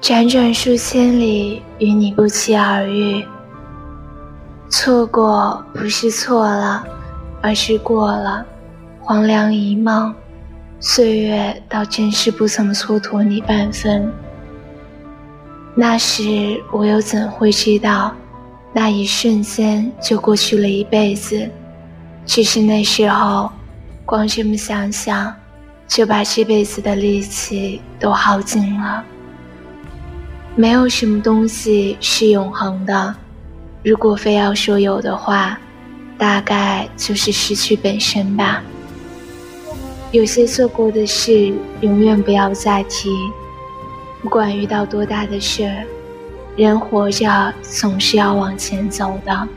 辗转数千里，与你不期而遇。错过不是错了，而是过了，黄粱一梦，岁月倒真是不曾蹉跎你半分。那时我又怎会知道，那一瞬间就过去了一辈子？只是那时候，光这么想想，就把这辈子的力气都耗尽了。没有什么东西是永恒的，如果非要说有的话，大概就是失去本身吧。有些做过的事，永远不要再提。不管遇到多大的事，人活着总是要往前走的。